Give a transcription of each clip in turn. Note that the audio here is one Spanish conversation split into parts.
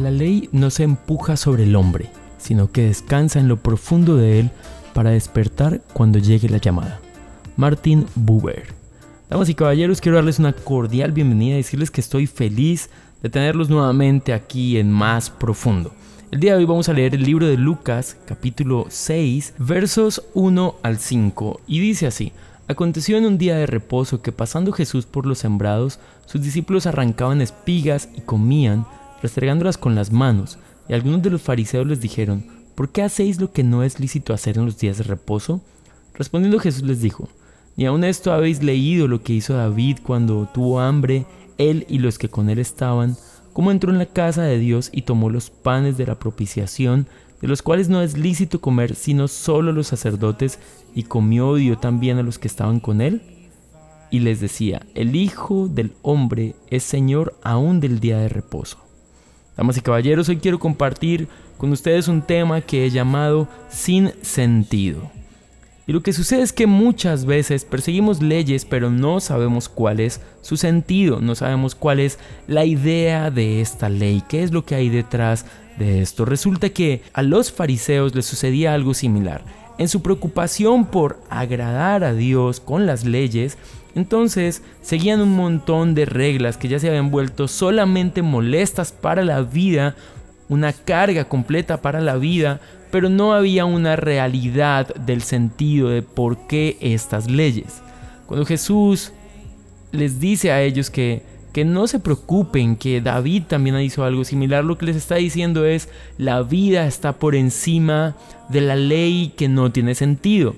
La ley no se empuja sobre el hombre, sino que descansa en lo profundo de él para despertar cuando llegue la llamada. Martin Buber. Damas y caballeros, quiero darles una cordial bienvenida y decirles que estoy feliz de tenerlos nuevamente aquí en Más Profundo. El día de hoy vamos a leer el libro de Lucas, capítulo 6, versos 1 al 5, y dice así. Aconteció en un día de reposo que pasando Jesús por los sembrados, sus discípulos arrancaban espigas y comían, restregándolas con las manos, y algunos de los fariseos les dijeron, ¿por qué hacéis lo que no es lícito hacer en los días de reposo? Respondiendo Jesús les dijo, ni aun esto habéis leído lo que hizo David cuando tuvo hambre, él y los que con él estaban, cómo entró en la casa de Dios y tomó los panes de la propiciación, de los cuales no es lícito comer sino solo los sacerdotes, y comió y dio también a los que estaban con él? Y les decía, el Hijo del Hombre es Señor aún del día de reposo. Damas y caballeros, hoy quiero compartir con ustedes un tema que he llamado sin sentido. Y lo que sucede es que muchas veces perseguimos leyes pero no sabemos cuál es su sentido, no sabemos cuál es la idea de esta ley, qué es lo que hay detrás de esto. Resulta que a los fariseos les sucedía algo similar. En su preocupación por agradar a Dios con las leyes, entonces seguían un montón de reglas que ya se habían vuelto solamente molestas para la vida, una carga completa para la vida, pero no había una realidad del sentido de por qué estas leyes. Cuando Jesús les dice a ellos que, que no se preocupen, que David también hizo algo similar, lo que les está diciendo es la vida está por encima de la ley que no tiene sentido.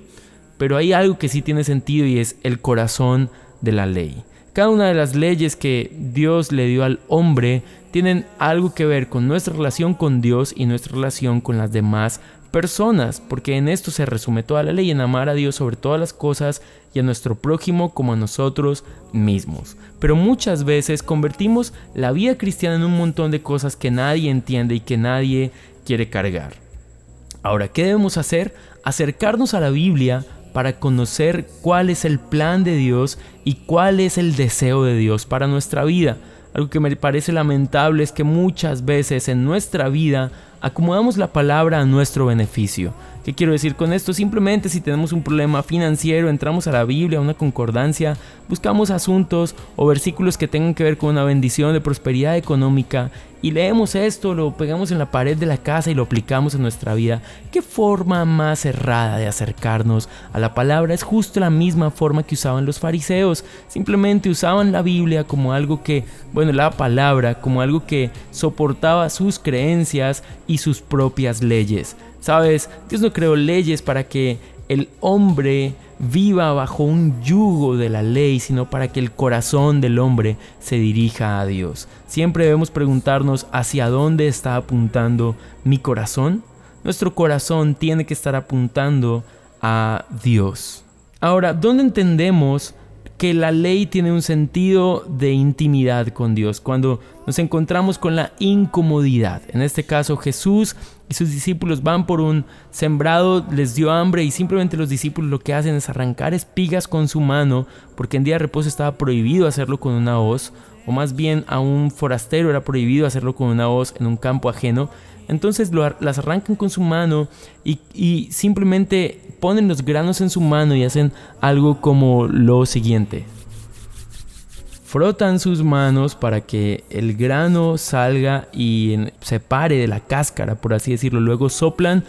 Pero hay algo que sí tiene sentido y es el corazón de la ley. Cada una de las leyes que Dios le dio al hombre tienen algo que ver con nuestra relación con Dios y nuestra relación con las demás personas, porque en esto se resume toda la ley, en amar a Dios sobre todas las cosas y a nuestro prójimo como a nosotros mismos. Pero muchas veces convertimos la vida cristiana en un montón de cosas que nadie entiende y que nadie quiere cargar. Ahora, ¿qué debemos hacer? Acercarnos a la Biblia para conocer cuál es el plan de Dios y cuál es el deseo de Dios para nuestra vida. Algo que me parece lamentable es que muchas veces en nuestra vida acomodamos la palabra a nuestro beneficio. ¿Qué quiero decir con esto? Simplemente si tenemos un problema financiero, entramos a la Biblia, a una concordancia, buscamos asuntos o versículos que tengan que ver con una bendición de prosperidad económica y leemos esto, lo pegamos en la pared de la casa y lo aplicamos en nuestra vida. ¿Qué forma más errada de acercarnos a la palabra? Es justo la misma forma que usaban los fariseos. Simplemente usaban la Biblia como algo que, bueno, la palabra como algo que soportaba sus creencias y sus propias leyes. Sabes, Dios no creó leyes para que el hombre viva bajo un yugo de la ley, sino para que el corazón del hombre se dirija a Dios. Siempre debemos preguntarnos hacia dónde está apuntando mi corazón. Nuestro corazón tiene que estar apuntando a Dios. Ahora, ¿dónde entendemos que la ley tiene un sentido de intimidad con Dios, cuando nos encontramos con la incomodidad. En este caso Jesús y sus discípulos van por un sembrado, les dio hambre y simplemente los discípulos lo que hacen es arrancar espigas con su mano, porque en día de reposo estaba prohibido hacerlo con una hoz, o más bien a un forastero era prohibido hacerlo con una hoz en un campo ajeno. Entonces las arrancan con su mano y, simplemente ponen los granos en su mano y hacen algo como lo siguiente. Frotan sus manos para que el grano salga y se pare de la cáscara, por así decirlo. Luego soplan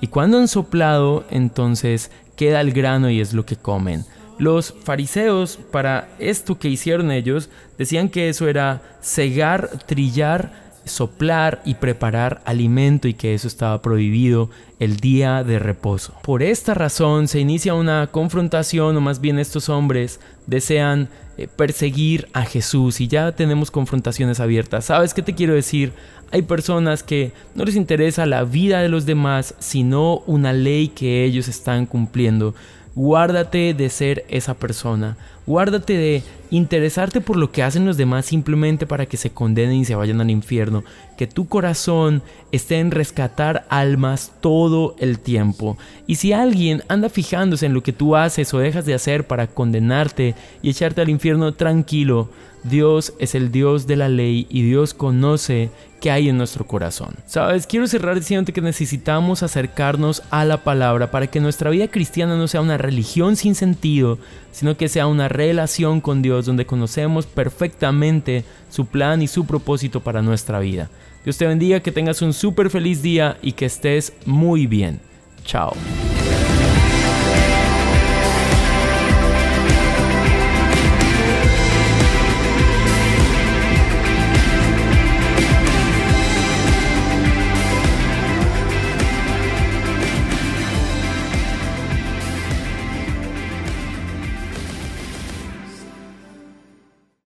y cuando han soplado, entonces queda el grano y es lo que comen. Los fariseos, para esto que hicieron ellos, decían que eso era cegar, trillar soplar y preparar alimento y que eso estaba prohibido el día de reposo. Por esta razón se inicia una confrontación o más bien estos hombres desean eh, perseguir a Jesús y ya tenemos confrontaciones abiertas. ¿Sabes qué te quiero decir? Hay personas que no les interesa la vida de los demás, sino una ley que ellos están cumpliendo. Guárdate de ser esa persona. Guárdate de interesarte por lo que hacen los demás simplemente para que se condenen y se vayan al infierno, que tu corazón esté en rescatar almas todo el tiempo. Y si alguien anda fijándose en lo que tú haces o dejas de hacer para condenarte y echarte al infierno tranquilo, Dios es el Dios de la ley y Dios conoce qué hay en nuestro corazón. Sabes, quiero cerrar diciéndote que necesitamos acercarnos a la palabra para que nuestra vida cristiana no sea una religión sin sentido, sino que sea una relación con Dios donde conocemos perfectamente su plan y su propósito para nuestra vida. Dios te bendiga, que tengas un súper feliz día y que estés muy bien. Chao.